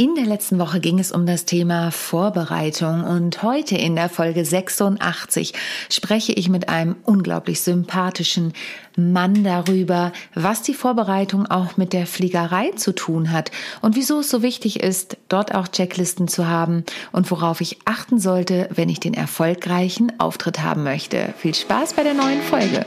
In der letzten Woche ging es um das Thema Vorbereitung und heute in der Folge 86 spreche ich mit einem unglaublich sympathischen Mann darüber, was die Vorbereitung auch mit der Fliegerei zu tun hat und wieso es so wichtig ist, dort auch Checklisten zu haben und worauf ich achten sollte, wenn ich den erfolgreichen Auftritt haben möchte. Viel Spaß bei der neuen Folge.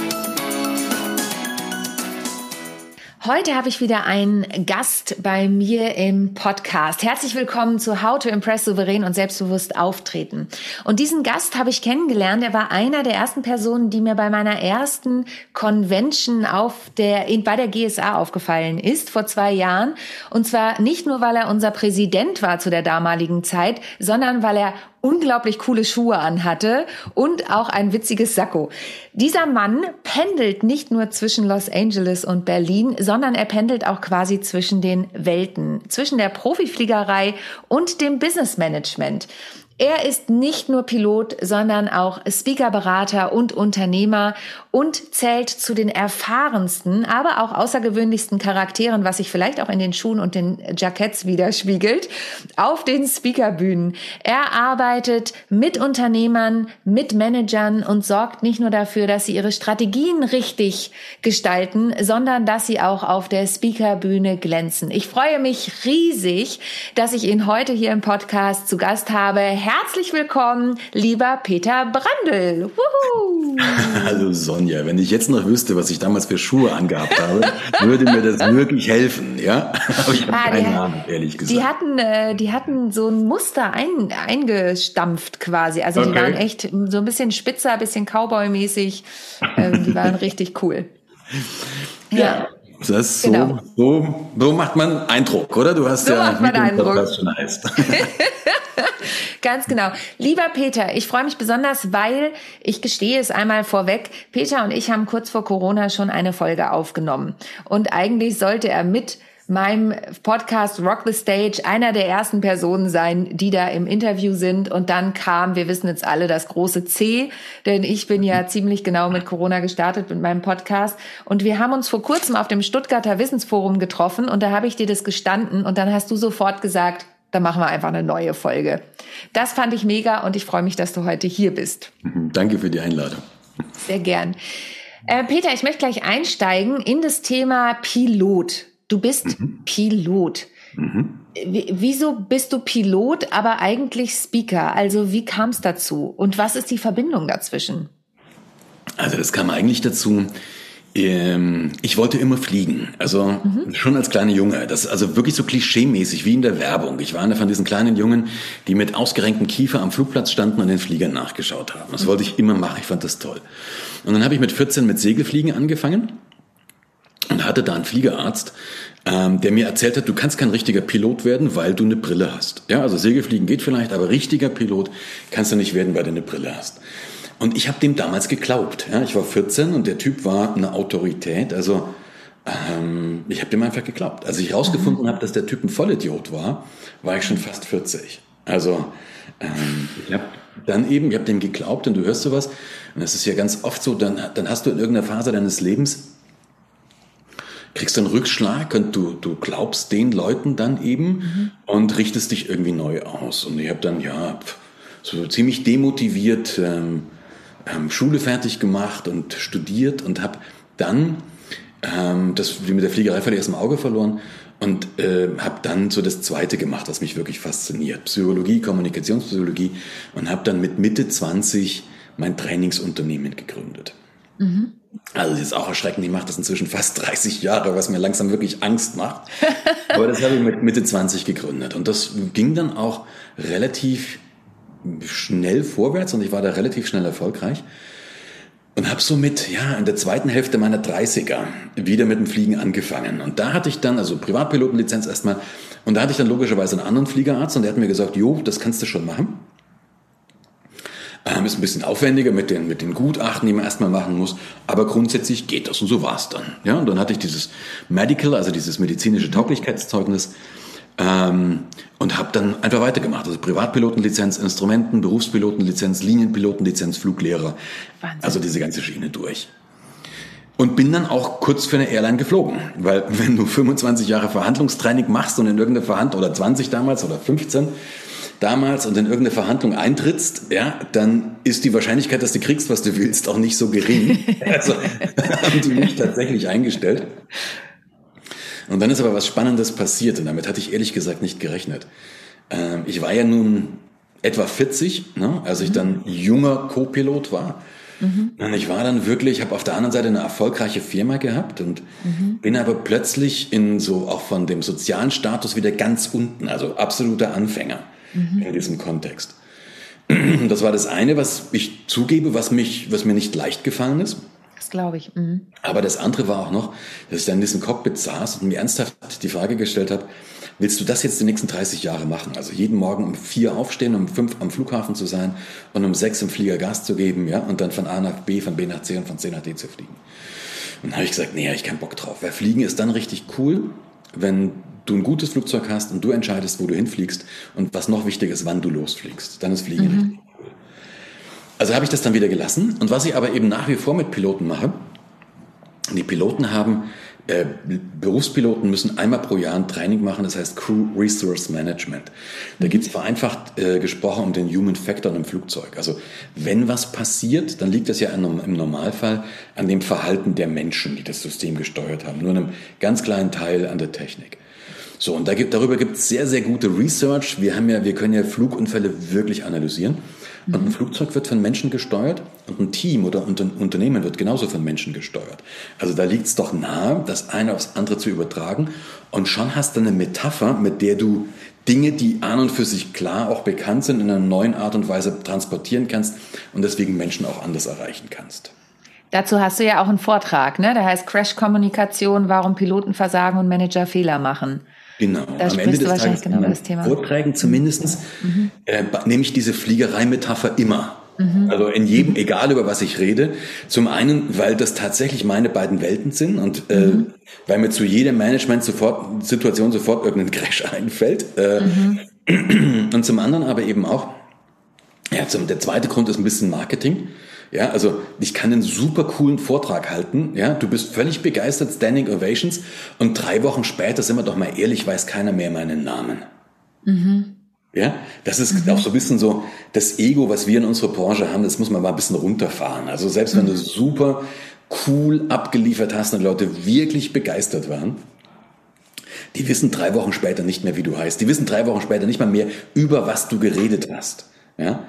Heute habe ich wieder einen Gast bei mir im Podcast. Herzlich willkommen zu How to Impress souverän und selbstbewusst auftreten. Und diesen Gast habe ich kennengelernt. Er war einer der ersten Personen, die mir bei meiner ersten Convention auf der, bei der GSA aufgefallen ist vor zwei Jahren. Und zwar nicht nur, weil er unser Präsident war zu der damaligen Zeit, sondern weil er unglaublich coole Schuhe anhatte und auch ein witziges Sakko. Dieser Mann pendelt nicht nur zwischen Los Angeles und Berlin, sondern er pendelt auch quasi zwischen den Welten, zwischen der Profifliegerei und dem Business Management. Er ist nicht nur Pilot, sondern auch Speakerberater und Unternehmer und zählt zu den erfahrensten, aber auch außergewöhnlichsten Charakteren, was sich vielleicht auch in den Schuhen und den Jacketts widerspiegelt, auf den Speakerbühnen. Er arbeitet mit Unternehmern, mit Managern und sorgt nicht nur dafür, dass sie ihre Strategien richtig gestalten, sondern dass sie auch auf der Speakerbühne glänzen. Ich freue mich riesig, dass ich ihn heute hier im Podcast zu Gast habe herzlich willkommen, lieber Peter Brandl. Wuhu. Hallo Sonja, wenn ich jetzt noch wüsste, was ich damals für Schuhe angehabt habe, würde mir das wirklich helfen, ja? Aber ich habe ah, keine Ahnung, ehrlich gesagt. Die hatten, äh, die hatten so ein Muster ein, eingestampft quasi. Also okay. die waren echt so ein bisschen spitzer, ein bisschen Cowboy-mäßig. Ähm, die waren richtig cool. ja. ja. Das so, genau. so, so macht man Eindruck, oder? Du hast so ja macht man Eindruck. schon heißt. Ganz genau. Lieber Peter, ich freue mich besonders, weil ich gestehe es einmal vorweg. Peter und ich haben kurz vor Corona schon eine Folge aufgenommen. Und eigentlich sollte er mit meinem Podcast Rock the Stage einer der ersten Personen sein, die da im Interview sind. Und dann kam, wir wissen jetzt alle, das große C, denn ich bin ja ziemlich genau mit Corona gestartet mit meinem Podcast. Und wir haben uns vor kurzem auf dem Stuttgarter Wissensforum getroffen und da habe ich dir das gestanden und dann hast du sofort gesagt, dann machen wir einfach eine neue Folge. Das fand ich mega und ich freue mich, dass du heute hier bist. Mhm, danke für die Einladung. Sehr gern. Äh, Peter, ich möchte gleich einsteigen in das Thema Pilot. Du bist mhm. Pilot. Mhm. Wieso bist du Pilot, aber eigentlich Speaker? Also wie kam es dazu? Und was ist die Verbindung dazwischen? Also das kam eigentlich dazu, ähm, ich wollte immer fliegen, also mhm. schon als kleiner Junge. Das ist also wirklich so klischeemäßig wie in der Werbung. Ich war einer von diesen kleinen Jungen, die mit ausgerenktem Kiefer am Flugplatz standen und den Fliegern nachgeschaut haben. Das mhm. wollte ich immer machen. Ich fand das toll. Und dann habe ich mit 14 mit Segelfliegen angefangen und hatte da einen Fliegerarzt, ähm, der mir erzählt hat, du kannst kein richtiger Pilot werden, weil du eine Brille hast. Ja, also Segelfliegen geht vielleicht, aber richtiger Pilot kannst du nicht werden, weil du eine Brille hast. Und ich habe dem damals geglaubt. Ja, ich war 14 und der Typ war eine Autorität. Also ähm, ich habe dem einfach geglaubt. Als ich herausgefunden mhm. habe, dass der Typ ein Vollidiot war, war ich schon fast 40. Also ähm, ich habe dann eben, ich habe dem geglaubt und du hörst sowas. Und das ist ja ganz oft so, dann, dann hast du in irgendeiner Phase deines Lebens kriegst du einen Rückschlag und du, du glaubst den Leuten dann eben mhm. und richtest dich irgendwie neu aus. Und ich habe dann, ja, so ziemlich demotiviert ähm, ähm, Schule fertig gemacht und studiert und habe dann ähm, das wie mit der Fliegerei völlig aus dem Auge verloren und äh, habe dann so das Zweite gemacht, was mich wirklich fasziniert, Psychologie, Kommunikationspsychologie und habe dann mit Mitte 20 mein Trainingsunternehmen gegründet. Mhm. Also das ist auch erschreckend, ich mache das inzwischen fast 30 Jahre, was mir langsam wirklich Angst macht. Aber das habe ich mit Mitte 20 gegründet und das ging dann auch relativ schnell vorwärts und ich war da relativ schnell erfolgreich. Und habe somit, ja, in der zweiten Hälfte meiner 30er wieder mit dem Fliegen angefangen. Und da hatte ich dann, also Privatpilotenlizenz erstmal, und da hatte ich dann logischerweise einen anderen Fliegerarzt und der hat mir gesagt, jo, das kannst du schon machen. Ähm, ist ein bisschen aufwendiger mit den, mit den Gutachten, die man erstmal machen muss. Aber grundsätzlich geht das und so war es dann. Ja, und dann hatte ich dieses Medical, also dieses medizinische Tauglichkeitszeugnis. Ähm, und habe dann einfach weitergemacht. Also Privatpilotenlizenz, Instrumenten, Berufspilotenlizenz, Linienpilotenlizenz, Fluglehrer. Wahnsinn. Also diese ganze Schiene durch. Und bin dann auch kurz für eine Airline geflogen. Weil wenn du 25 Jahre Verhandlungstraining machst und in irgendeine Verhandlung, oder 20 damals oder 15, damals und in irgendeine Verhandlung eintrittst, ja, dann ist die Wahrscheinlichkeit, dass du kriegst, was du willst, auch nicht so gering. also haben die mich tatsächlich eingestellt. Und dann ist aber was Spannendes passiert und damit hatte ich ehrlich gesagt nicht gerechnet. Ähm, ich war ja nun etwa 40, ne, als ich mhm. dann junger Co-Pilot war. Mhm. Und ich war dann wirklich, habe auf der anderen Seite eine erfolgreiche Firma gehabt und mhm. bin aber plötzlich in so auch von dem sozialen Status wieder ganz unten, also absoluter Anfänger mhm. in diesem Kontext. Das war das eine, was ich zugebe, was mich, was mir nicht leicht gefallen ist. Das glaube ich. Mhm. Aber das andere war auch noch, dass ich dann in diesem Cockpit saß und mir ernsthaft die Frage gestellt habe, willst du das jetzt die nächsten 30 Jahre machen? Also jeden Morgen um vier aufstehen, um fünf am Flughafen zu sein und um sechs im Flieger Gas zu geben, ja, und dann von A nach B, von B nach C und von C nach D zu fliegen. Und dann habe ich gesagt, nee, habe ich keinen Bock drauf. Weil Fliegen ist dann richtig cool, wenn du ein gutes Flugzeug hast und du entscheidest, wo du hinfliegst und was noch wichtiger ist, wann du losfliegst. Dann ist Fliegen mhm. richtig cool. Also habe ich das dann wieder gelassen. Und was ich aber eben nach wie vor mit Piloten mache, die Piloten haben, äh, Berufspiloten müssen einmal pro Jahr ein Training machen, das heißt Crew Resource Management. Da geht es vereinfacht äh, gesprochen um den Human Factor im Flugzeug. Also wenn was passiert, dann liegt das ja im Normalfall an dem Verhalten der Menschen, die das System gesteuert haben, nur einem ganz kleinen Teil an der Technik. So, und da gibt, darüber gibt es sehr, sehr gute Research. Wir haben ja, wir können ja Flugunfälle wirklich analysieren. Und ein Flugzeug wird von Menschen gesteuert und ein Team oder ein Unternehmen wird genauso von Menschen gesteuert. Also da liegt es doch nahe, das eine aufs andere zu übertragen. Und schon hast du eine Metapher, mit der du Dinge, die an und für sich klar auch bekannt sind, in einer neuen Art und Weise transportieren kannst und deswegen Menschen auch anders erreichen kannst. Dazu hast du ja auch einen Vortrag, ne? Der heißt Crash-Kommunikation, warum Piloten versagen und Manager Fehler machen. Genau. Da Am Ende des Tages genau das Thema. Vorträgen zumindestens mhm. äh, nehme ich diese Fliegerei-Metapher immer. Mhm. Also in jedem, egal über was ich rede. Zum einen, weil das tatsächlich meine beiden Welten sind und äh, mhm. weil mir zu jeder Management-Situation sofort irgendein Crash einfällt. Äh, mhm. Und zum anderen aber eben auch, ja, zum, der zweite Grund ist ein bisschen Marketing. Ja, also ich kann einen super coolen Vortrag halten. Ja, du bist völlig begeistert, Standing Ovations. Und drei Wochen später, sind wir doch mal ehrlich, weiß keiner mehr meinen Namen. Mhm. Ja, das ist mhm. auch so ein bisschen so das Ego, was wir in unserer Branche haben. Das muss man mal ein bisschen runterfahren. Also selbst wenn du mhm. super cool abgeliefert hast und Leute wirklich begeistert waren, die wissen drei Wochen später nicht mehr, wie du heißt. Die wissen drei Wochen später nicht mal mehr, über was du geredet hast. Ja?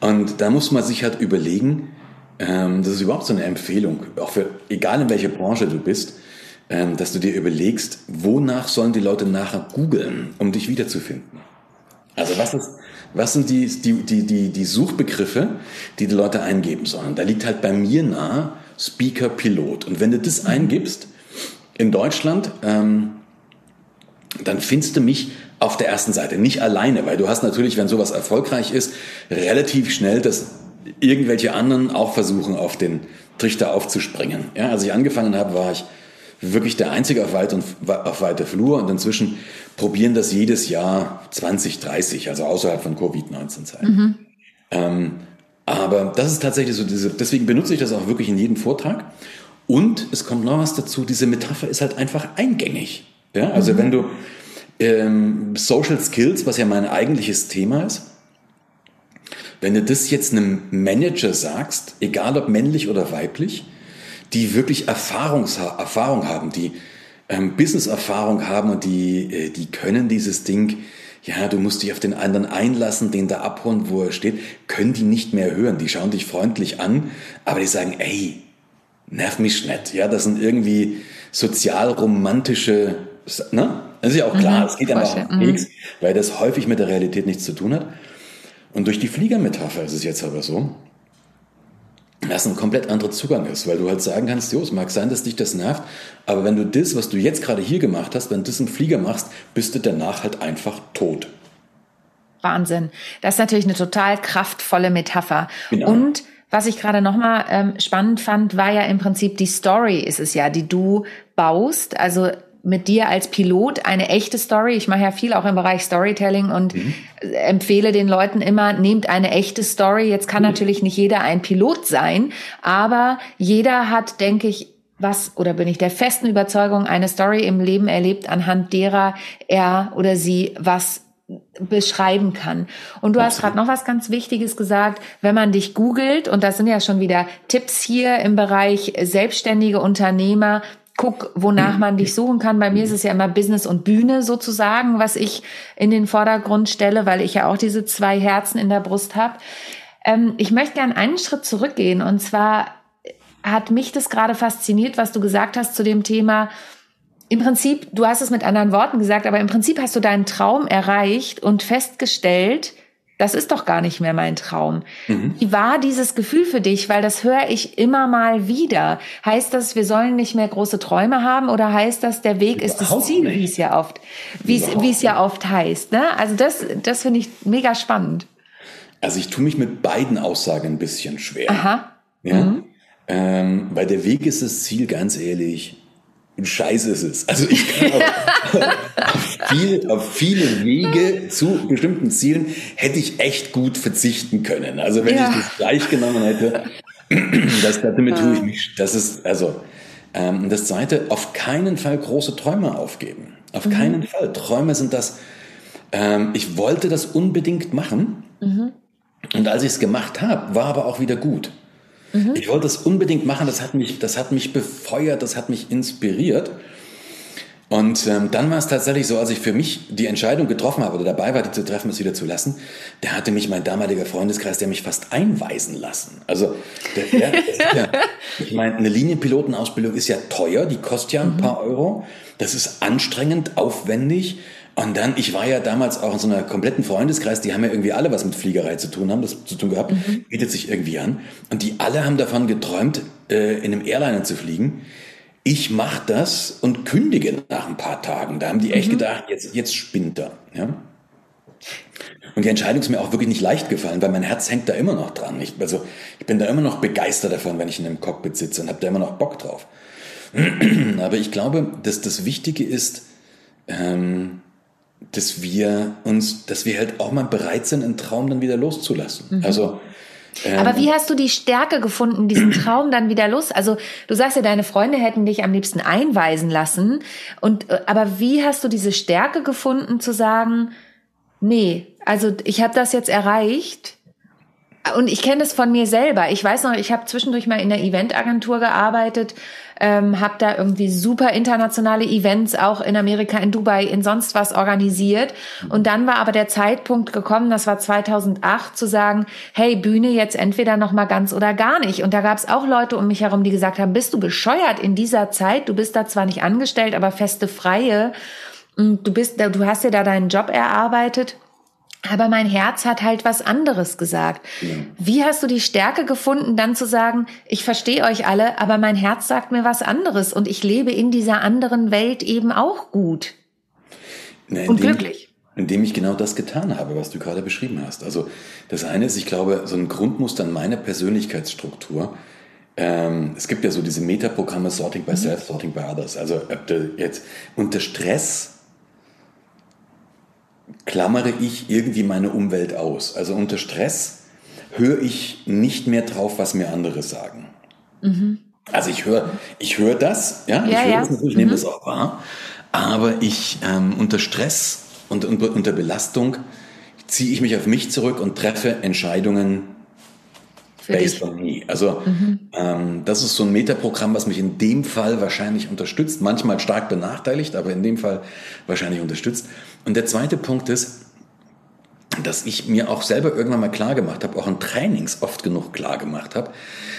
Und da muss man sich halt überlegen, ähm, das ist überhaupt so eine Empfehlung, auch für, egal in welcher Branche du bist, ähm, dass du dir überlegst, wonach sollen die Leute nachher googeln, um dich wiederzufinden. Also was ist, was sind die, die, die, die, die Suchbegriffe, die die Leute eingeben sollen? Da liegt halt bei mir nahe Speaker Pilot. Und wenn du das eingibst in Deutschland, ähm, dann findest du mich auf der ersten Seite. Nicht alleine, weil du hast natürlich, wenn sowas erfolgreich ist, relativ schnell das irgendwelche anderen auch versuchen, auf den Trichter aufzuspringen. Ja, als ich angefangen habe, war ich wirklich der Einzige auf weiter, auf weiter Flur und inzwischen probieren das jedes Jahr 20, 30, also außerhalb von Covid-19-Zeiten. Mhm. Ähm, aber das ist tatsächlich so diese, deswegen benutze ich das auch wirklich in jedem Vortrag. Und es kommt noch was dazu, diese Metapher ist halt einfach eingängig. Ja, also mhm. wenn du ähm, Social Skills, was ja mein eigentliches Thema ist, wenn du das jetzt einem Manager sagst, egal ob männlich oder weiblich, die wirklich Erfahrungs Erfahrung haben, die ähm, Business-Erfahrung haben und die, äh, die können dieses Ding, ja, du musst dich auf den anderen einlassen, den da abholen, wo er steht, können die nicht mehr hören. Die schauen dich freundlich an, aber die sagen, ey, nerv mich nicht. Ja, das sind irgendwie sozial-romantische, ne? Das ist ja auch klar, mhm, es geht ja auch um nichts, weil das häufig mit der Realität nichts zu tun hat. Und durch die Fliegermetapher ist es jetzt aber so, dass ein komplett anderer Zugang ist, weil du halt sagen kannst, jo, es mag sein, dass dich das nervt, aber wenn du das, was du jetzt gerade hier gemacht hast, wenn du das im Flieger machst, bist du danach halt einfach tot. Wahnsinn. Das ist natürlich eine total kraftvolle Metapher. Genau. Und was ich gerade nochmal ähm, spannend fand, war ja im Prinzip die Story ist es ja, die du baust. Also mit dir als Pilot eine echte Story. Ich mache ja viel auch im Bereich Storytelling und mhm. empfehle den Leuten immer, nehmt eine echte Story. Jetzt kann mhm. natürlich nicht jeder ein Pilot sein, aber jeder hat, denke ich, was oder bin ich der festen Überzeugung, eine Story im Leben erlebt, anhand derer er oder sie was beschreiben kann. Und du hast gerade noch was ganz Wichtiges gesagt, wenn man dich googelt, und das sind ja schon wieder Tipps hier im Bereich selbstständige Unternehmer, guck, wonach man dich suchen kann. Bei mir ist es ja immer Business und Bühne sozusagen, was ich in den Vordergrund stelle, weil ich ja auch diese zwei Herzen in der Brust habe. Ähm, ich möchte gerne einen Schritt zurückgehen und zwar hat mich das gerade fasziniert, was du gesagt hast zu dem Thema. Im Prinzip, du hast es mit anderen Worten gesagt, aber im Prinzip hast du deinen Traum erreicht und festgestellt, das ist doch gar nicht mehr mein Traum. Mhm. Wie war dieses Gefühl für dich? Weil das höre ich immer mal wieder. Heißt das, wir sollen nicht mehr große Träume haben oder heißt das, der Weg Überhaupt ist das Ziel, wie es ja oft, wie es, wie es ja oft heißt? Ne? Also das, das finde ich mega spannend. Also ich tue mich mit beiden Aussagen ein bisschen schwer. Aha. Ja. Mhm. Ähm, weil der Weg ist das Ziel, ganz ehrlich. Scheiße ist es. Also ich kann auf, auf, viel, auf viele Wege zu bestimmten Zielen hätte ich echt gut verzichten können. Also wenn ja. ich das gleich genommen hätte, das, damit tue ich mich. Das ist, also, ähm, das zweite, auf keinen Fall große Träume aufgeben. Auf mhm. keinen Fall. Träume sind das, ähm, ich wollte das unbedingt machen. Mhm. Und als ich es gemacht habe, war aber auch wieder gut. Mhm. Ich wollte es unbedingt machen, das hat mich, das hat mich befeuert, das hat mich inspiriert. Und ähm, dann war es tatsächlich so, als ich für mich die Entscheidung getroffen habe oder dabei war, die zu treffen, es wieder zu lassen, da hatte mich mein damaliger Freundeskreis, der mich fast einweisen lassen. Also, der, der, ja, ich meine, eine Linienpilotenausbildung ist ja teuer, die kostet ja ein mhm. paar Euro. Das ist anstrengend, aufwendig. Und dann, ich war ja damals auch in so einer kompletten Freundeskreis, die haben ja irgendwie alle was mit Fliegerei zu tun, haben das zu tun gehabt, mhm. bietet sich irgendwie an. Und die alle haben davon geträumt, äh, in einem Airliner zu fliegen. Ich mache das und kündige nach ein paar Tagen. Da haben die echt mhm. gedacht, jetzt, jetzt spinnt er. Ja? Und die Entscheidung ist mir auch wirklich nicht leicht gefallen, weil mein Herz hängt da immer noch dran. Ich, also ich bin da immer noch begeistert davon, wenn ich in einem Cockpit sitze und habe da immer noch Bock drauf. Aber ich glaube, dass das Wichtige ist, ähm, dass wir uns, dass wir halt auch mal bereit sind, einen Traum dann wieder loszulassen. Mhm. Also ähm, aber wie hast du die Stärke gefunden, diesen Traum dann wieder los? Also du sagst ja, deine Freunde hätten dich am liebsten einweisen lassen. Und äh, aber wie hast du diese Stärke gefunden, zu sagen, nee, also ich habe das jetzt erreicht und ich kenne das von mir selber. Ich weiß noch, ich habe zwischendurch mal in der Eventagentur gearbeitet, ähm, habe da irgendwie super internationale Events auch in Amerika, in Dubai, in sonst was organisiert. Und dann war aber der Zeitpunkt gekommen, das war 2008, zu sagen, hey, Bühne jetzt entweder noch mal ganz oder gar nicht. Und da gab es auch Leute um mich herum, die gesagt haben, bist du bescheuert in dieser Zeit? Du bist da zwar nicht angestellt, aber feste Freie. Und du bist, du hast dir da deinen Job erarbeitet. Aber mein Herz hat halt was anderes gesagt. Ja. Wie hast du die Stärke gefunden, dann zu sagen, ich verstehe euch alle, aber mein Herz sagt mir was anderes und ich lebe in dieser anderen Welt eben auch gut Na, und glücklich? indem ich genau das getan habe, was du gerade beschrieben hast. Also das eine ist, ich glaube, so ein Grundmuster in meiner Persönlichkeitsstruktur. Ähm, es gibt ja so diese Metaprogramme Sorting by mhm. Self, Sorting by Others. Also jetzt unter Stress klammere ich irgendwie meine Umwelt aus. Also unter Stress höre ich nicht mehr drauf, was mir andere sagen. Mhm. Also ich höre ich höre das, ja, ich ja, höre ja. das natürlich, ich mhm. nehme das auch wahr, aber ich ähm, unter Stress und unter, unter Belastung ziehe ich mich auf mich zurück und treffe Entscheidungen based on me. Also mhm. ähm, das ist so ein Metaprogramm, was mich in dem Fall wahrscheinlich unterstützt, manchmal stark benachteiligt, aber in dem Fall wahrscheinlich unterstützt. Und der zweite Punkt ist, dass ich mir auch selber irgendwann mal klar gemacht habe, auch in Trainings oft genug klar gemacht habe,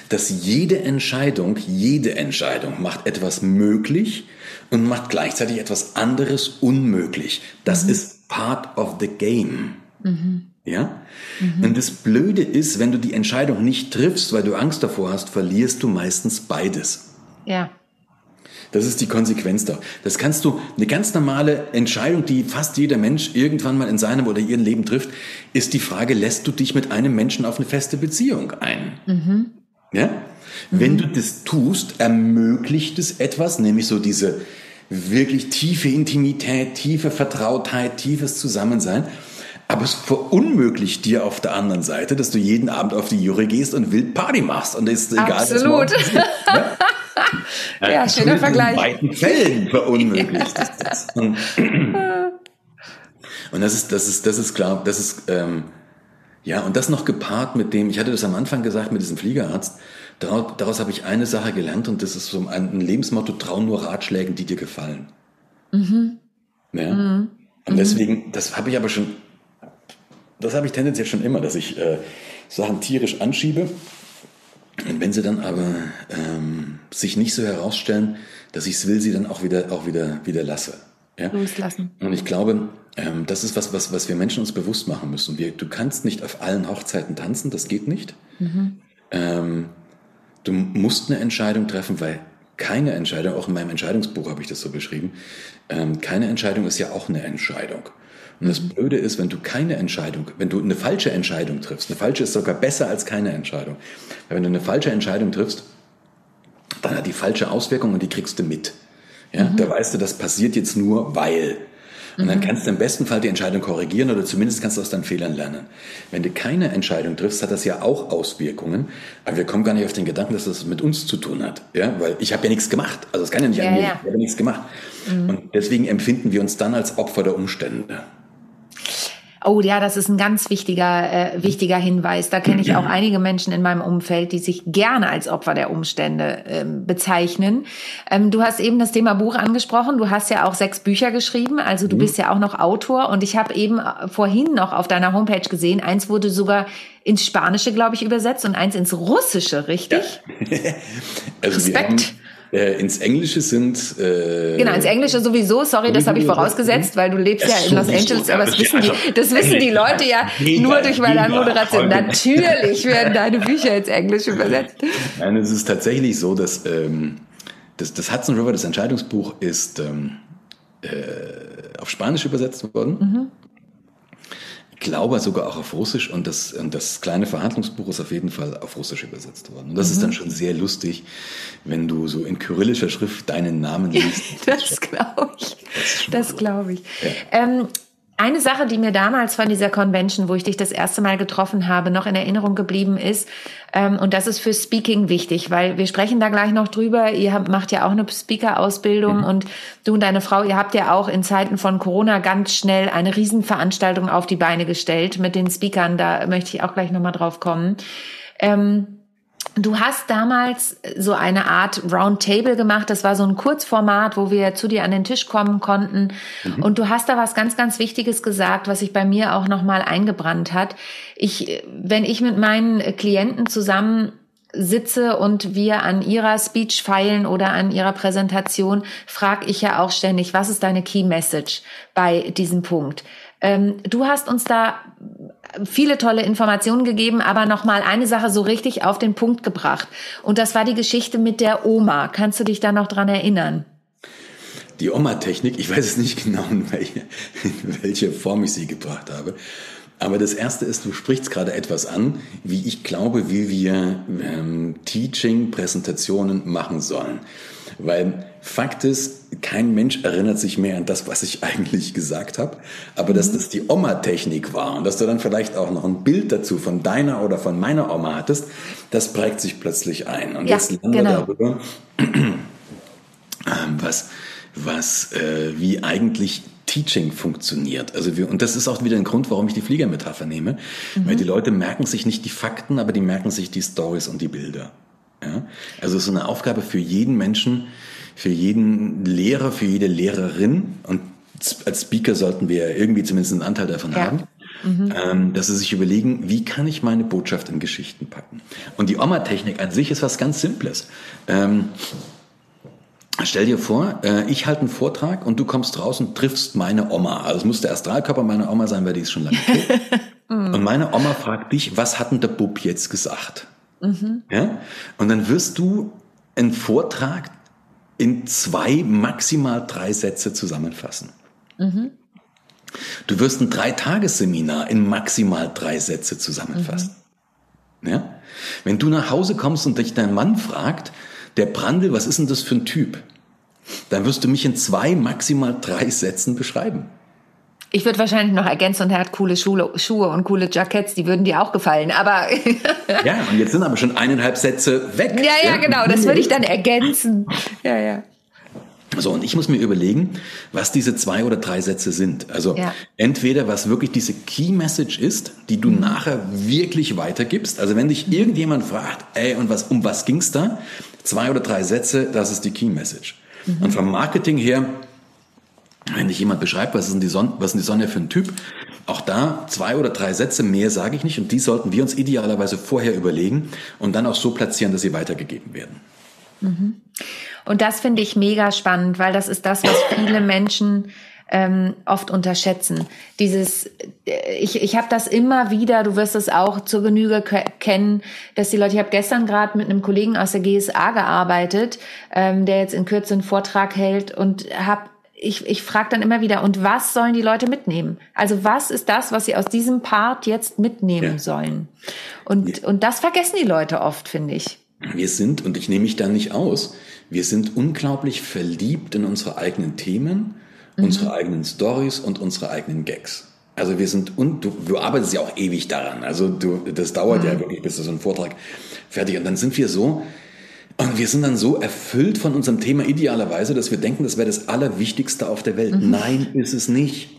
dass jede Entscheidung, jede Entscheidung macht etwas möglich und macht gleichzeitig etwas anderes unmöglich. Das mhm. ist part of the game. Mhm. Ja? Mhm. Und das Blöde ist, wenn du die Entscheidung nicht triffst, weil du Angst davor hast, verlierst du meistens beides. Ja. Das ist die Konsequenz da. Das kannst du, eine ganz normale Entscheidung, die fast jeder Mensch irgendwann mal in seinem oder ihrem Leben trifft, ist die Frage, lässt du dich mit einem Menschen auf eine feste Beziehung ein? Mhm. Ja? Mhm. Wenn du das tust, ermöglicht es etwas, nämlich so diese wirklich tiefe Intimität, tiefe Vertrautheit, tiefes Zusammensein. Aber es verunmöglicht dir auf der anderen Seite, dass du jeden Abend auf die Jury gehst und wild Party machst. Und ist egal, Absolut. Was ja? ja, schöner Vergleich. In beiden Fällen verunmöglicht ja. Und, und das ist, das ist, das ist klar, das ist, ähm, ja, und das noch gepaart mit dem, ich hatte das am Anfang gesagt, mit diesem Fliegerarzt, daraus, daraus habe ich eine Sache gelernt und das ist so ein Lebensmotto, trau nur Ratschlägen, die dir gefallen. Mhm. Ja? Mhm. Und mhm. deswegen, das habe ich aber schon, das habe ich tendenziell schon immer, dass ich äh, Sachen tierisch anschiebe und wenn sie dann aber ähm, sich nicht so herausstellen, dass ich es will, sie dann auch wieder, auch wieder, wieder lasse. Ja? Loslassen. Und ich glaube, ähm, das ist was, was, was wir Menschen uns bewusst machen müssen. Wir, du kannst nicht auf allen Hochzeiten tanzen, das geht nicht. Mhm. Ähm, du musst eine Entscheidung treffen, weil keine Entscheidung, auch in meinem Entscheidungsbuch habe ich das so beschrieben, ähm, keine Entscheidung ist ja auch eine Entscheidung. Und das Blöde ist, wenn du keine Entscheidung, wenn du eine falsche Entscheidung triffst, eine falsche ist sogar besser als keine Entscheidung. Weil wenn du eine falsche Entscheidung triffst, dann hat die falsche Auswirkung und die kriegst du mit. Ja, mhm. da weißt du, das passiert jetzt nur, weil. Und dann mhm. kannst du im besten Fall die Entscheidung korrigieren oder zumindest kannst du aus deinen Fehlern lernen. Wenn du keine Entscheidung triffst, hat das ja auch Auswirkungen. Aber wir kommen gar nicht auf den Gedanken, dass das mit uns zu tun hat. Ja, weil ich habe ja nichts gemacht. Also es kann ja nicht ja, an mir. Ja. Ich habe nichts gemacht. Mhm. Und deswegen empfinden wir uns dann als Opfer der Umstände. Oh ja, das ist ein ganz wichtiger, äh, wichtiger Hinweis. Da kenne ich auch einige Menschen in meinem Umfeld, die sich gerne als Opfer der Umstände ähm, bezeichnen. Ähm, du hast eben das Thema Buch angesprochen. Du hast ja auch sechs Bücher geschrieben, also du mhm. bist ja auch noch Autor. Und ich habe eben äh, vorhin noch auf deiner Homepage gesehen, eins wurde sogar ins Spanische, glaube ich, übersetzt und eins ins Russische, richtig? Ja. also Respekt. Äh, ins Englische sind. Äh, genau, ins Englische sowieso. Sorry, das habe ich vorausgesetzt, weil du lebst ja, in Los Angeles, aber das wissen die, das wissen die Leute ja nur durch meine Anmoderation. Natürlich werden deine Bücher ins Englische übersetzt. Nein, es ist tatsächlich so, dass ähm, das, das Hudson River, das Entscheidungsbuch, ist ähm, äh, auf Spanisch übersetzt worden. Mhm glaube sogar auch auf Russisch und das, und das kleine Verhandlungsbuch ist auf jeden Fall auf Russisch übersetzt worden. Und das mhm. ist dann schon sehr lustig, wenn du so in kyrillischer Schrift deinen Namen liest. das glaube ich. Das, das glaube ich. Ja. Ähm, eine Sache, die mir damals von dieser Convention, wo ich dich das erste Mal getroffen habe, noch in Erinnerung geblieben ist, ähm, und das ist für Speaking wichtig, weil wir sprechen da gleich noch drüber. Ihr habt, macht ja auch eine Speaker-Ausbildung mhm. und du und deine Frau, ihr habt ja auch in Zeiten von Corona ganz schnell eine Riesenveranstaltung auf die Beine gestellt mit den Speakern. Da möchte ich auch gleich nochmal drauf kommen. Ähm, Du hast damals so eine Art Roundtable gemacht. Das war so ein Kurzformat, wo wir zu dir an den Tisch kommen konnten. Mhm. Und du hast da was ganz, ganz Wichtiges gesagt, was sich bei mir auch nochmal eingebrannt hat. Ich, wenn ich mit meinen Klienten zusammen sitze und wir an ihrer Speech feilen oder an ihrer Präsentation, frage ich ja auch ständig, was ist deine Key Message bei diesem Punkt? Ähm, du hast uns da viele tolle Informationen gegeben, aber noch mal eine Sache so richtig auf den Punkt gebracht. Und das war die Geschichte mit der Oma. Kannst du dich da noch dran erinnern? Die Oma-Technik, ich weiß es nicht genau, in welche, in welche Form ich sie gebracht habe. Aber das Erste ist, du sprichst gerade etwas an, wie ich glaube, wie wir ähm, Teaching-Präsentationen machen sollen. Weil Fakt ist, kein Mensch erinnert sich mehr an das, was ich eigentlich gesagt habe. Aber dass das die Oma-Technik war und dass du dann vielleicht auch noch ein Bild dazu von deiner oder von meiner Oma hattest, das prägt sich plötzlich ein. Und ja, jetzt lernen genau. wir darüber, ähm, was, was, äh, wie eigentlich Teaching funktioniert. Also wir, und das ist auch wieder ein Grund, warum ich die Fliegermetapher nehme, mhm. weil die Leute merken sich nicht die Fakten, aber die merken sich die Stories und die Bilder. Ja? Also es ist eine Aufgabe für jeden Menschen, für jeden Lehrer, für jede Lehrerin und als Speaker sollten wir irgendwie zumindest einen Anteil davon ja. haben. Mhm. Ähm, dass sie sich überlegen, wie kann ich meine Botschaft in Geschichten packen. Und die Oma-Technik an sich ist was ganz Simples. Ähm, Stell dir vor, äh, ich halte einen Vortrag und du kommst raus und triffst meine Oma. Also es muss der Astralkörper meiner Oma sein, weil die ist schon lange tot. und meine Oma fragt dich, was hat denn der Bub jetzt gesagt? Mhm. Ja? Und dann wirst du einen Vortrag in zwei, maximal drei Sätze zusammenfassen. Mhm. Du wirst ein Dreitagesseminar in maximal drei Sätze zusammenfassen. Mhm. Ja? Wenn du nach Hause kommst und dich dein Mann fragt, der Brandl, was ist denn das für ein Typ? Dann wirst du mich in zwei, maximal drei Sätzen beschreiben. Ich würde wahrscheinlich noch ergänzen, und er hat coole Schuhe, Schuhe und coole Jackets, die würden dir auch gefallen. Aber ja, und jetzt sind aber schon eineinhalb Sätze weg. Ja, ja, genau. Das würde ich dann ergänzen. Ja, ja. So, und ich muss mir überlegen, was diese zwei oder drei Sätze sind. Also ja. entweder was wirklich diese Key Message ist, die du mhm. nachher wirklich weitergibst. Also wenn dich irgendjemand fragt, ey, und was, um was ging's da? Zwei oder drei Sätze, das ist die Key Message. Mhm. Und vom Marketing her, wenn dich jemand beschreibt, was ist denn die Sonne, was ist denn die Sonne für ein Typ? Auch da zwei oder drei Sätze, mehr sage ich nicht. Und die sollten wir uns idealerweise vorher überlegen und dann auch so platzieren, dass sie weitergegeben werden. Mhm. Und das finde ich mega spannend, weil das ist das, was viele Menschen ähm, oft unterschätzen. Dieses, äh, ich, ich habe das immer wieder, du wirst es auch zur Genüge kennen, dass die Leute, ich habe gestern gerade mit einem Kollegen aus der GSA gearbeitet, ähm, der jetzt in Kürze einen Vortrag hält und habe ich, ich frage dann immer wieder, und was sollen die Leute mitnehmen? Also was ist das, was sie aus diesem Part jetzt mitnehmen ja. sollen? Und, ja. und das vergessen die Leute oft, finde ich. Wir sind, und ich nehme mich da nicht aus, wir sind unglaublich verliebt in unsere eigenen Themen, mhm. unsere eigenen Stories und unsere eigenen Gags. Also wir sind, und du, du arbeitest ja auch ewig daran. Also du, das dauert mhm. ja wirklich, bis du so ein Vortrag fertig. Und dann sind wir so, und wir sind dann so erfüllt von unserem Thema idealerweise, dass wir denken, das wäre das Allerwichtigste auf der Welt. Mhm. Nein, ist es nicht.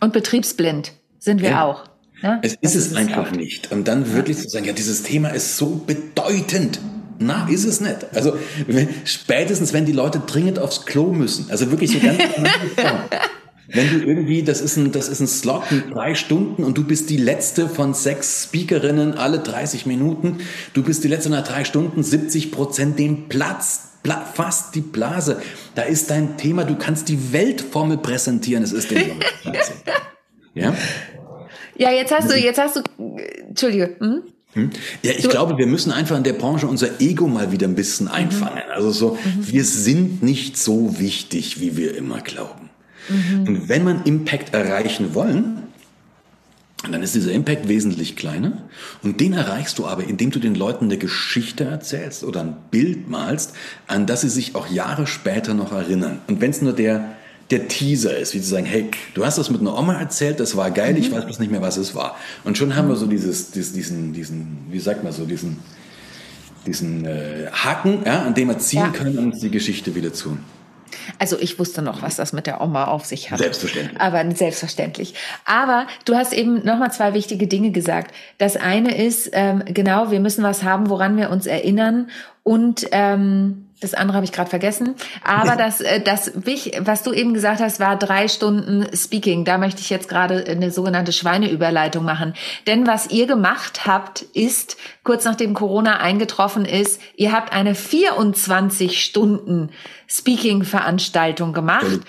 Und betriebsblind sind wir ja. auch. Ja? Es ist es einfach nicht. Und dann wirklich zu sagen, ja, dieses Thema ist so bedeutend. Na, ist es nicht. Also spätestens, wenn die Leute dringend aufs Klo müssen, also wirklich so ganz Wenn du irgendwie, das ist ein, das ist ein Slot mit drei Stunden und du bist die letzte von sechs Speakerinnen alle 30 Minuten, du bist die letzte nach drei Stunden, 70 Prozent den Platz, fast die Blase. Da ist dein Thema, du kannst die Weltformel präsentieren, es ist den Ja? Ja, jetzt hast du, jetzt hast du, Entschuldige. Hm? Hm? Ja, ich du, glaube, wir müssen einfach in der Branche unser Ego mal wieder ein bisschen mhm. einfangen. Also so, mhm. wir sind nicht so wichtig, wie wir immer glauben. Mhm. Und wenn man Impact erreichen wollen, dann ist dieser Impact wesentlich kleiner. Und den erreichst du aber, indem du den Leuten eine Geschichte erzählst oder ein Bild malst, an das sie sich auch Jahre später noch erinnern. Und wenn es nur der der Teaser ist, wie zu sagen, hey, du hast das mit einer Oma erzählt, das war geil, mhm. ich weiß bloß nicht mehr, was es war. Und schon haben wir so dieses, diesen, diesen, wie sagt man so, diesen, diesen äh, Haken, ja, an dem wir ziehen ja. können, um die Geschichte wieder zu. Also ich wusste noch, was das mit der Oma auf sich hat. Selbstverständlich. Aber selbstverständlich. Aber du hast eben noch mal zwei wichtige Dinge gesagt. Das eine ist ähm, genau, wir müssen was haben, woran wir uns erinnern und ähm, das andere habe ich gerade vergessen. Aber das, äh, das, was du eben gesagt hast, war drei Stunden Speaking. Da möchte ich jetzt gerade eine sogenannte Schweineüberleitung machen. Denn was ihr gemacht habt, ist, kurz nachdem Corona eingetroffen ist, ihr habt eine 24 Stunden Speaking-Veranstaltung gemacht.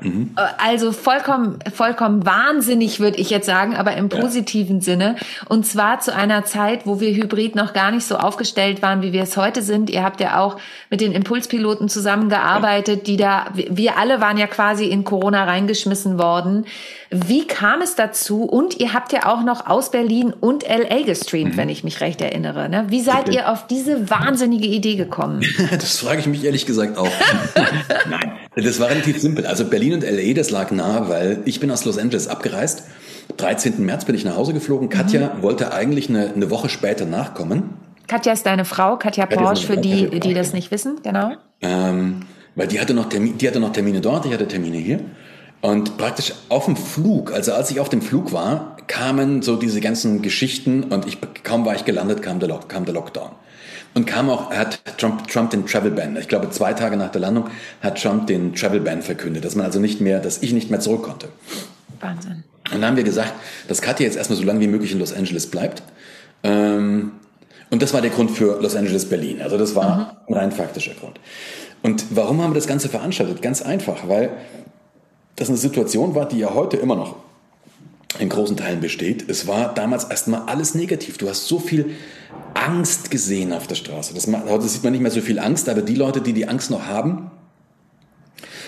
Mhm. Äh, also vollkommen, vollkommen wahnsinnig, würde ich jetzt sagen, aber im positiven ja. Sinne. Und zwar zu einer Zeit, wo wir Hybrid noch gar nicht so aufgestellt waren, wie wir es heute sind. Ihr habt ja auch mit den Impulspiloten zusammengearbeitet, die da, wir alle waren ja quasi in Corona reingeschmissen worden. Wie kam es dazu? Und ihr habt ja auch noch aus Berlin und LA gestreamt, mhm. wenn ich mich recht erinnere. Ne? Wie seid okay. ihr auf diese wahnsinnige Idee gekommen? das frage ich mich ehrlich gesagt auch. Nein, das war relativ simpel. Also Berlin und LA, das lag nah, weil ich bin aus Los Angeles abgereist. 13. März bin ich nach Hause geflogen. Katja mhm. wollte eigentlich eine, eine Woche später nachkommen. Katja ist deine Frau, Katja, Katja Porsche, für die, Katja die das nicht wissen, genau. Ähm, weil die hatte, noch Termine, die hatte noch Termine dort, ich hatte Termine hier. Und praktisch auf dem Flug, also als ich auf dem Flug war, kamen so diese ganzen Geschichten und ich, kaum war ich gelandet, kam der, Lock, kam der Lockdown. Und kam auch, hat Trump, Trump den Travel Ban. Ich glaube, zwei Tage nach der Landung hat Trump den Travel Ban verkündet, dass man also nicht mehr, dass ich nicht mehr zurück konnte. Wahnsinn. Und dann haben wir gesagt, dass Katja jetzt erstmal so lange wie möglich in Los Angeles bleibt. Ähm, und das war der Grund für Los Angeles Berlin. Also das war mhm. ein rein faktischer Grund. Und warum haben wir das Ganze veranstaltet? Ganz einfach, weil das eine Situation war, die ja heute immer noch in großen Teilen besteht. Es war damals erstmal alles negativ. Du hast so viel Angst gesehen auf der Straße. Das, heute sieht man nicht mehr so viel Angst, aber die Leute, die die Angst noch haben,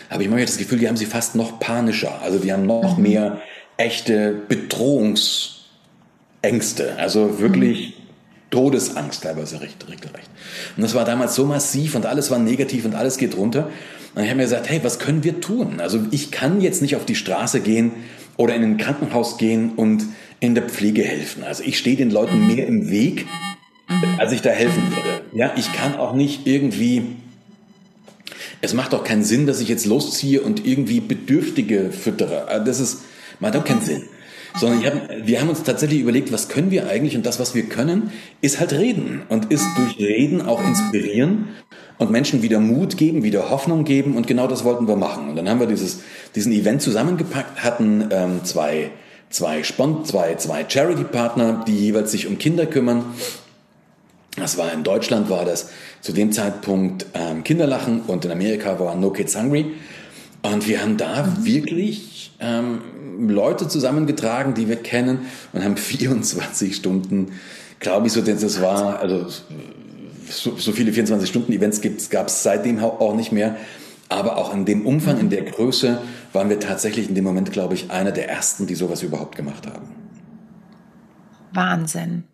habe ich manchmal das Gefühl, die haben sie fast noch panischer. Also die haben noch mhm. mehr echte Bedrohungsängste. Also wirklich mhm. Todesangst teilweise recht, recht, recht. Und das war damals so massiv und alles war negativ und alles geht runter. Und ich habe mir gesagt, hey, was können wir tun? Also ich kann jetzt nicht auf die Straße gehen oder in ein Krankenhaus gehen und in der Pflege helfen. Also ich stehe den Leuten mehr im Weg, als ich da helfen würde. Ja, ich kann auch nicht irgendwie, es macht auch keinen Sinn, dass ich jetzt losziehe und irgendwie Bedürftige füttere. Also das ist, macht auch keinen Sinn sondern hab, wir haben uns tatsächlich überlegt, was können wir eigentlich und das, was wir können, ist halt reden und ist durch Reden auch inspirieren und Menschen wieder Mut geben, wieder Hoffnung geben und genau das wollten wir machen. Und dann haben wir dieses, diesen Event zusammengepackt, hatten ähm, zwei, zwei, Spon zwei, zwei Charity-Partner, die jeweils sich um Kinder kümmern. Das war in Deutschland war das zu dem Zeitpunkt ähm, Kinderlachen und in Amerika war No Kids Hungry. Und wir haben da wirklich ähm, Leute zusammengetragen, die wir kennen und haben 24 Stunden, glaube ich, so, das war, also so, so viele 24-Stunden-Events gab es seitdem auch nicht mehr. Aber auch in dem Umfang, in der Größe waren wir tatsächlich in dem Moment, glaube ich, einer der ersten, die sowas überhaupt gemacht haben. Wahnsinn.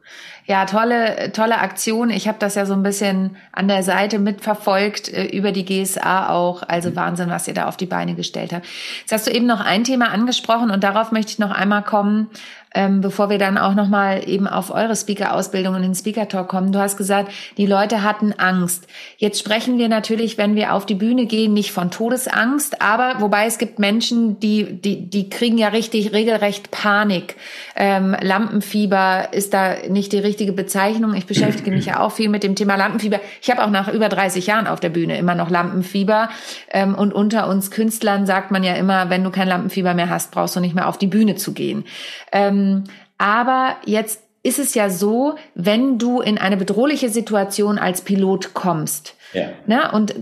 Ja, tolle, tolle Aktion. Ich habe das ja so ein bisschen an der Seite mitverfolgt, äh, über die GSA auch. Also Wahnsinn, was ihr da auf die Beine gestellt habt. Jetzt hast du eben noch ein Thema angesprochen und darauf möchte ich noch einmal kommen ähm, bevor wir dann auch nochmal eben auf eure Speaker-Ausbildung und den Speaker-Talk kommen. Du hast gesagt, die Leute hatten Angst. Jetzt sprechen wir natürlich, wenn wir auf die Bühne gehen, nicht von Todesangst, aber wobei es gibt Menschen, die, die, die kriegen ja richtig regelrecht Panik. Ähm, Lampenfieber ist da nicht die richtige Bezeichnung. Ich beschäftige mich ja auch viel mit dem Thema Lampenfieber. Ich habe auch nach über 30 Jahren auf der Bühne immer noch Lampenfieber. Ähm, und unter uns Künstlern sagt man ja immer, wenn du kein Lampenfieber mehr hast, brauchst du nicht mehr auf die Bühne zu gehen. Ähm, ähm, aber jetzt ist es ja so, wenn du in eine bedrohliche Situation als Pilot kommst ja. ne, und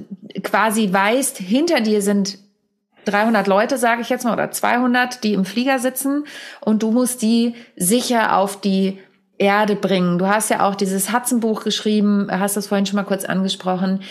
quasi weißt, hinter dir sind 300 Leute, sage ich jetzt mal, oder 200, die im Flieger sitzen und du musst die sicher auf die Erde bringen. Du hast ja auch dieses Hudson-Buch geschrieben, hast das vorhin schon mal kurz angesprochen.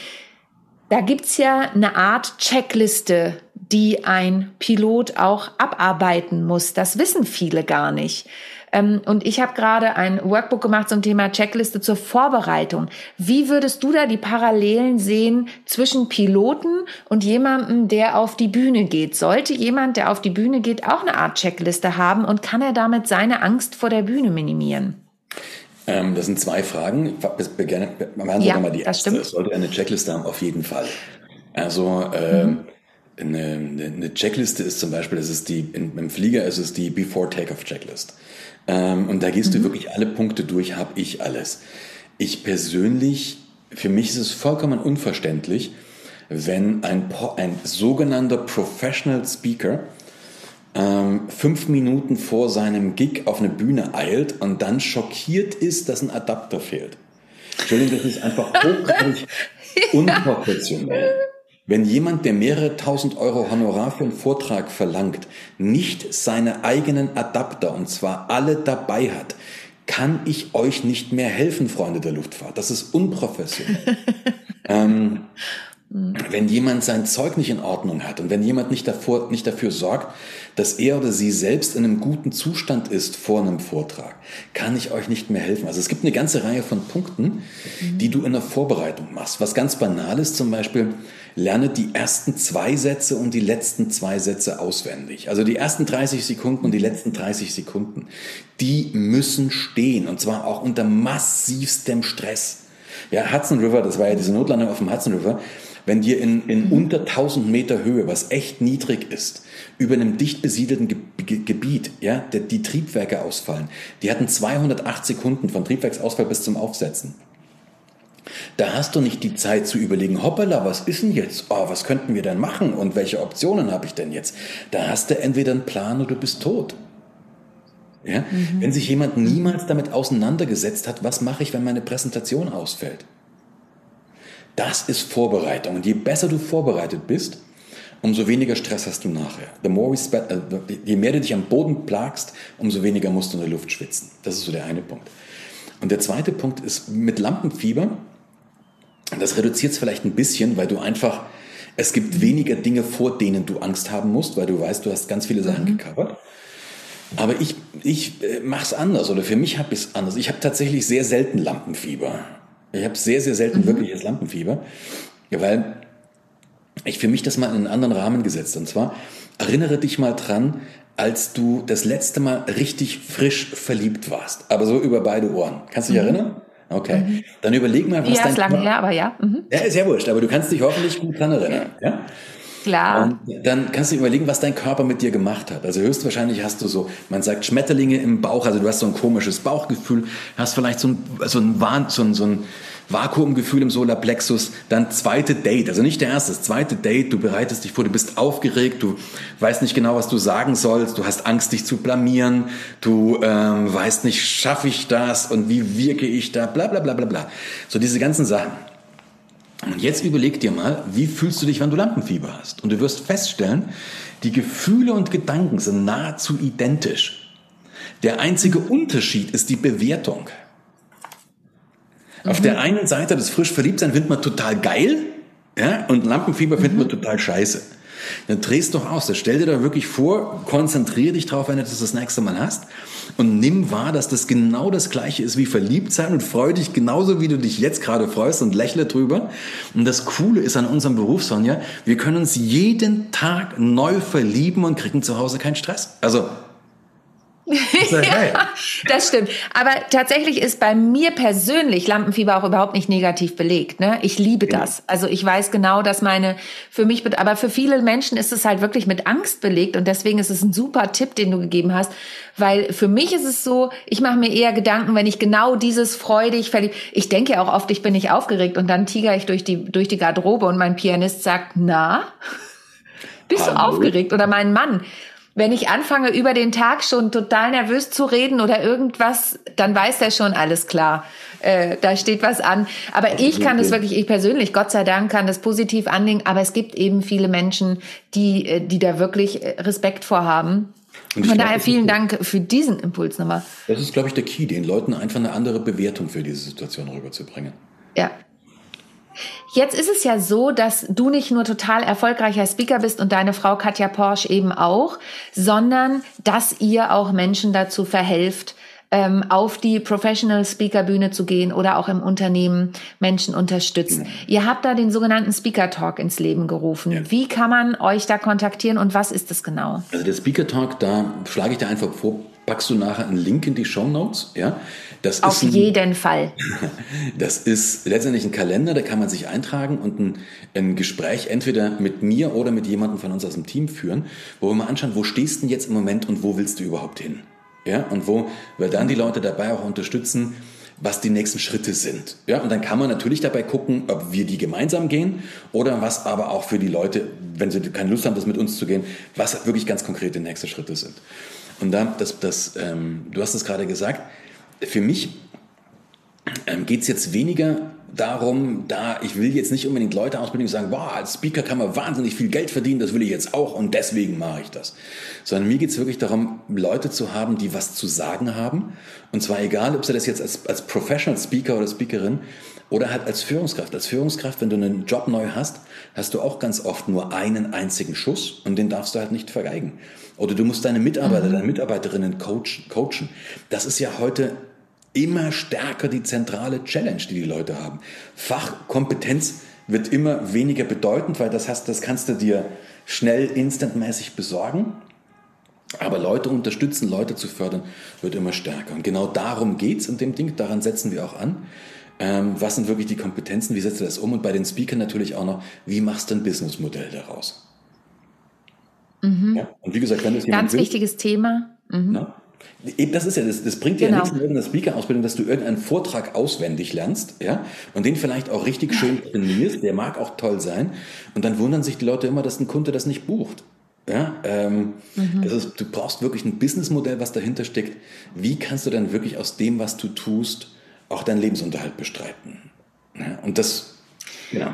Da gibt's ja eine Art Checkliste, die ein Pilot auch abarbeiten muss. Das wissen viele gar nicht. Ähm, und ich habe gerade ein Workbook gemacht zum Thema Checkliste zur Vorbereitung. Wie würdest du da die Parallelen sehen zwischen Piloten und jemandem, der auf die Bühne geht? Sollte jemand, der auf die Bühne geht, auch eine Art Checkliste haben und kann er damit seine Angst vor der Bühne minimieren? Ähm, das sind zwei Fragen. Machen wir ja, mal die erste. Das sollte eine Checkliste haben, auf jeden Fall. Also ähm, mhm. Eine, eine, Checkliste ist zum Beispiel, das ist die, im Flieger ist es die Before Takeoff Checklist. Ähm, und da gehst mhm. du wirklich alle Punkte durch, habe ich alles. Ich persönlich, für mich ist es vollkommen unverständlich, wenn ein, ein sogenannter Professional Speaker ähm, fünf Minuten vor seinem Gig auf eine Bühne eilt und dann schockiert ist, dass ein Adapter fehlt. Entschuldigung, das ist einfach hochgradig unprofessionell. Wenn jemand, der mehrere tausend Euro Honorar für einen Vortrag verlangt, nicht seine eigenen Adapter, und zwar alle dabei hat, kann ich euch nicht mehr helfen, Freunde der Luftfahrt. Das ist unprofessionell. ähm, wenn jemand sein Zeug nicht in Ordnung hat und wenn jemand nicht, davor, nicht dafür sorgt, dass er oder sie selbst in einem guten Zustand ist vor einem Vortrag, kann ich euch nicht mehr helfen. Also es gibt eine ganze Reihe von Punkten, die du in der Vorbereitung machst. Was ganz banal ist zum Beispiel, lerne die ersten zwei Sätze und die letzten zwei Sätze auswendig. Also die ersten 30 Sekunden und die letzten 30 Sekunden, die müssen stehen und zwar auch unter massivstem Stress. Ja, Hudson River, das war ja diese Notlandung auf dem Hudson River, wenn dir in, in mhm. unter 1000 Meter Höhe, was echt niedrig ist, über einem dicht besiedelten Ge Ge Gebiet, ja, die, die Triebwerke ausfallen. Die hatten 208 Sekunden von Triebwerksausfall bis zum Aufsetzen. Da hast du nicht die Zeit zu überlegen, hoppala, was ist denn jetzt? Oh, was könnten wir denn machen und welche Optionen habe ich denn jetzt? Da hast du entweder einen Plan oder du bist tot. Ja? Mhm. Wenn sich jemand niemals damit auseinandergesetzt hat, was mache ich, wenn meine Präsentation ausfällt? Das ist Vorbereitung. Und je besser du vorbereitet bist, umso weniger Stress hast du nachher. The more we spend, äh, je mehr du dich am Boden plagst, umso weniger musst du in der Luft schwitzen. Das ist so der eine Punkt. Und der zweite Punkt ist mit Lampenfieber. Das reduziert es vielleicht ein bisschen, weil du einfach Es gibt weniger Dinge, vor denen du Angst haben musst, weil du weißt, du hast ganz viele Sachen mhm. gecovert. Aber ich, ich äh, mache es anders oder für mich habe ich es anders. Ich habe tatsächlich sehr selten Lampenfieber. Ich habe sehr, sehr selten mhm. wirkliches Lampenfieber, weil ich für mich das mal in einen anderen Rahmen gesetzt. Und zwar erinnere dich mal dran, als du das letzte Mal richtig frisch verliebt warst. Aber so über beide Ohren. Kannst du dich mhm. erinnern? Okay. Mhm. Dann überleg mal, was ja, dein... Ja, ist lange her, aber ja. Mhm. Ja, ist ja wurscht, aber du kannst dich hoffentlich gut dran erinnern. Ja? Klar. Und dann kannst du überlegen, was dein Körper mit dir gemacht hat. Also höchstwahrscheinlich hast du so, man sagt Schmetterlinge im Bauch, also du hast so ein komisches Bauchgefühl, hast vielleicht so ein, so ein, Wahn, so ein, so ein Vakuumgefühl im Solarplexus, dann zweite Date, also nicht der erste, das zweite Date, du bereitest dich vor, du bist aufgeregt, du weißt nicht genau, was du sagen sollst, du hast Angst, dich zu blamieren, du ähm, weißt nicht, schaffe ich das und wie wirke ich da, bla bla bla bla bla. So diese ganzen Sachen. Und jetzt überleg dir mal, wie fühlst du dich, wenn du Lampenfieber hast? Und du wirst feststellen, die Gefühle und Gedanken sind nahezu identisch. Der einzige Unterschied ist die Bewertung. Mhm. Auf der einen Seite das frisch Verliebtsein findet man total geil, ja, und Lampenfieber findet man mhm. total scheiße. Dann drehst doch aus. Das stell dir da wirklich vor, konzentriere dich drauf, wenn du das das nächste Mal hast und nimm wahr, dass das genau das Gleiche ist wie verliebt sein und freu dich genauso, wie du dich jetzt gerade freust und lächle drüber. Und das Coole ist an unserem Beruf, Sonja, wir können uns jeden Tag neu verlieben und kriegen zu Hause keinen Stress. Also ja, das stimmt. Aber tatsächlich ist bei mir persönlich Lampenfieber auch überhaupt nicht negativ belegt. Ne? Ich liebe das. Also ich weiß genau, dass meine für mich, aber für viele Menschen ist es halt wirklich mit Angst belegt und deswegen ist es ein super Tipp, den du gegeben hast, weil für mich ist es so, ich mache mir eher Gedanken, wenn ich genau dieses freudig verliebt. Ich denke ja auch oft, ich bin nicht aufgeregt und dann tiger ich durch die durch die Garderobe und mein Pianist sagt, na, bist Hallo? du aufgeregt? Oder mein Mann wenn ich anfange, über den Tag schon total nervös zu reden oder irgendwas, dann weiß er schon, alles klar, äh, da steht was an. Aber ich kann das wirklich, ich persönlich, Gott sei Dank, kann das positiv anlegen. Aber es gibt eben viele Menschen, die, äh, die da wirklich äh, Respekt vorhaben. Von glaub, daher vielen Dank für diesen Impuls nochmal. Das ist, glaube ich, der Key, den Leuten einfach eine andere Bewertung für diese Situation rüberzubringen. Ja, Jetzt ist es ja so, dass du nicht nur total erfolgreicher Speaker bist und deine Frau Katja Porsche eben auch, sondern dass ihr auch Menschen dazu verhelft, ähm, auf die Professional Speaker Bühne zu gehen oder auch im Unternehmen Menschen unterstützt. Ja. Ihr habt da den sogenannten Speaker Talk ins Leben gerufen. Ja. Wie kann man euch da kontaktieren und was ist das genau? Also der Speaker Talk, da schlage ich dir einfach vor, packst du nachher einen Link in die Show Notes, ja? Das Auf ein, jeden Fall. Das ist letztendlich ein Kalender, da kann man sich eintragen und ein, ein, Gespräch entweder mit mir oder mit jemandem von uns aus dem Team führen, wo wir mal anschauen, wo stehst du denn jetzt im Moment und wo willst du überhaupt hin? Ja, und wo wir dann die Leute dabei auch unterstützen, was die nächsten Schritte sind. Ja, und dann kann man natürlich dabei gucken, ob wir die gemeinsam gehen oder was aber auch für die Leute, wenn sie keine Lust haben, das mit uns zu gehen, was wirklich ganz konkrete nächste Schritte sind. Und da, das, das, ähm, du hast es gerade gesagt, für mich ähm, geht es jetzt weniger darum, da ich will jetzt nicht unbedingt Leute ausbilden und sagen, boah, als Speaker kann man wahnsinnig viel Geld verdienen, das will ich jetzt auch und deswegen mache ich das. Sondern mir geht es wirklich darum, Leute zu haben, die was zu sagen haben. Und zwar egal, ob sie das jetzt als, als Professional Speaker oder Speakerin oder halt als Führungskraft. Als Führungskraft, wenn du einen Job neu hast, hast du auch ganz oft nur einen einzigen Schuss und den darfst du halt nicht vergeigen. Oder du musst deine Mitarbeiter, mhm. deine Mitarbeiterinnen coachen, coachen. Das ist ja heute immer stärker die zentrale Challenge, die die Leute haben. Fachkompetenz wird immer weniger bedeutend, weil das hast, das kannst du dir schnell, instantmäßig besorgen. Aber Leute unterstützen, Leute zu fördern, wird immer stärker. Und genau darum geht's in dem Ding, daran setzen wir auch an. Ähm, was sind wirklich die Kompetenzen, wie setzt du das um? Und bei den Speakern natürlich auch noch, wie machst du ein Businessmodell daraus? Mhm. Ja? Und wie gesagt, wenn das Ganz will, wichtiges Thema. Mhm. Na, Eben, das ist ja, das, das bringt dir genau. ja nichts in irgendeiner Speaker-Ausbildung, dass du irgendeinen Vortrag auswendig lernst, ja, und den vielleicht auch richtig schön trainierst, der mag auch toll sein, und dann wundern sich die Leute immer, dass ein Kunde das nicht bucht. Ja, ähm, mhm. das ist, du brauchst wirklich ein Businessmodell, was dahinter steckt. Wie kannst du dann wirklich aus dem, was du tust, auch deinen Lebensunterhalt bestreiten? Ja, und das, genau.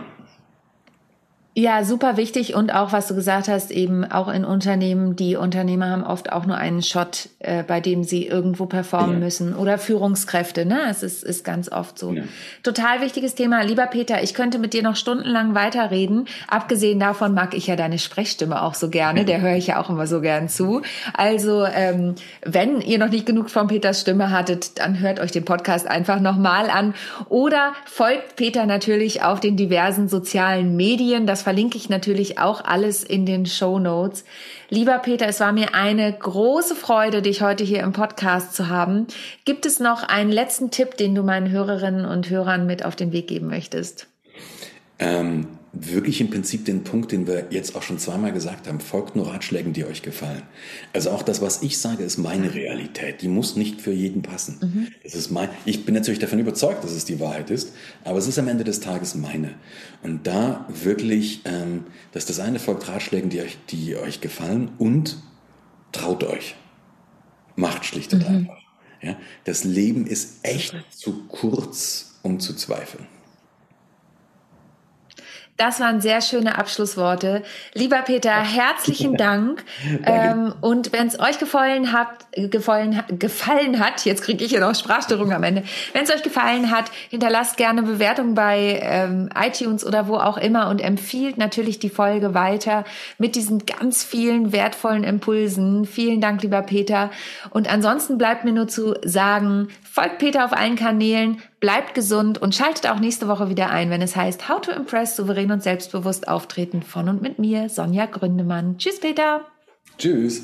Ja, super wichtig und auch, was du gesagt hast, eben auch in Unternehmen, die Unternehmer haben oft auch nur einen Shot, äh, bei dem sie irgendwo performen ja. müssen oder Führungskräfte, ne? Es ist, ist ganz oft so. Ja. Total wichtiges Thema. Lieber Peter, ich könnte mit dir noch stundenlang weiterreden. Abgesehen davon mag ich ja deine Sprechstimme auch so gerne, der höre ich ja auch immer so gern zu. Also, ähm, wenn ihr noch nicht genug von Peters Stimme hattet, dann hört euch den Podcast einfach nochmal an oder folgt Peter natürlich auf den diversen sozialen Medien. Das verlinke ich natürlich auch alles in den Show Notes. Lieber Peter, es war mir eine große Freude, dich heute hier im Podcast zu haben. Gibt es noch einen letzten Tipp, den du meinen Hörerinnen und Hörern mit auf den Weg geben möchtest? Ähm, wirklich im Prinzip den Punkt, den wir jetzt auch schon zweimal gesagt haben, folgt nur Ratschlägen, die euch gefallen. Also auch das, was ich sage, ist meine Realität. Die muss nicht für jeden passen. Mhm. Das ist mein, ich bin natürlich davon überzeugt, dass es die Wahrheit ist, aber es ist am Ende des Tages meine. Und da wirklich, ähm, dass das eine folgt Ratschlägen, die euch, die euch gefallen und traut euch. Macht schlicht und mhm. einfach. Ja? Das Leben ist echt zu kurz, um zu zweifeln. Das waren sehr schöne Abschlussworte. Lieber Peter, herzlichen Dank. ähm, und wenn es euch gefallen hat, gefallen, gefallen hat, jetzt kriege ich ja noch Sprachstörung am Ende. Wenn es euch gefallen hat, hinterlasst gerne Bewertung bei ähm, iTunes oder wo auch immer und empfiehlt natürlich die Folge weiter mit diesen ganz vielen wertvollen Impulsen. Vielen Dank, lieber Peter. Und ansonsten bleibt mir nur zu sagen, folgt Peter auf allen Kanälen, bleibt gesund und schaltet auch nächste Woche wieder ein, wenn es heißt How to Impress souverän und selbstbewusst auftreten von und mit mir, Sonja Gründemann. Tschüss, Peter. Tschüss.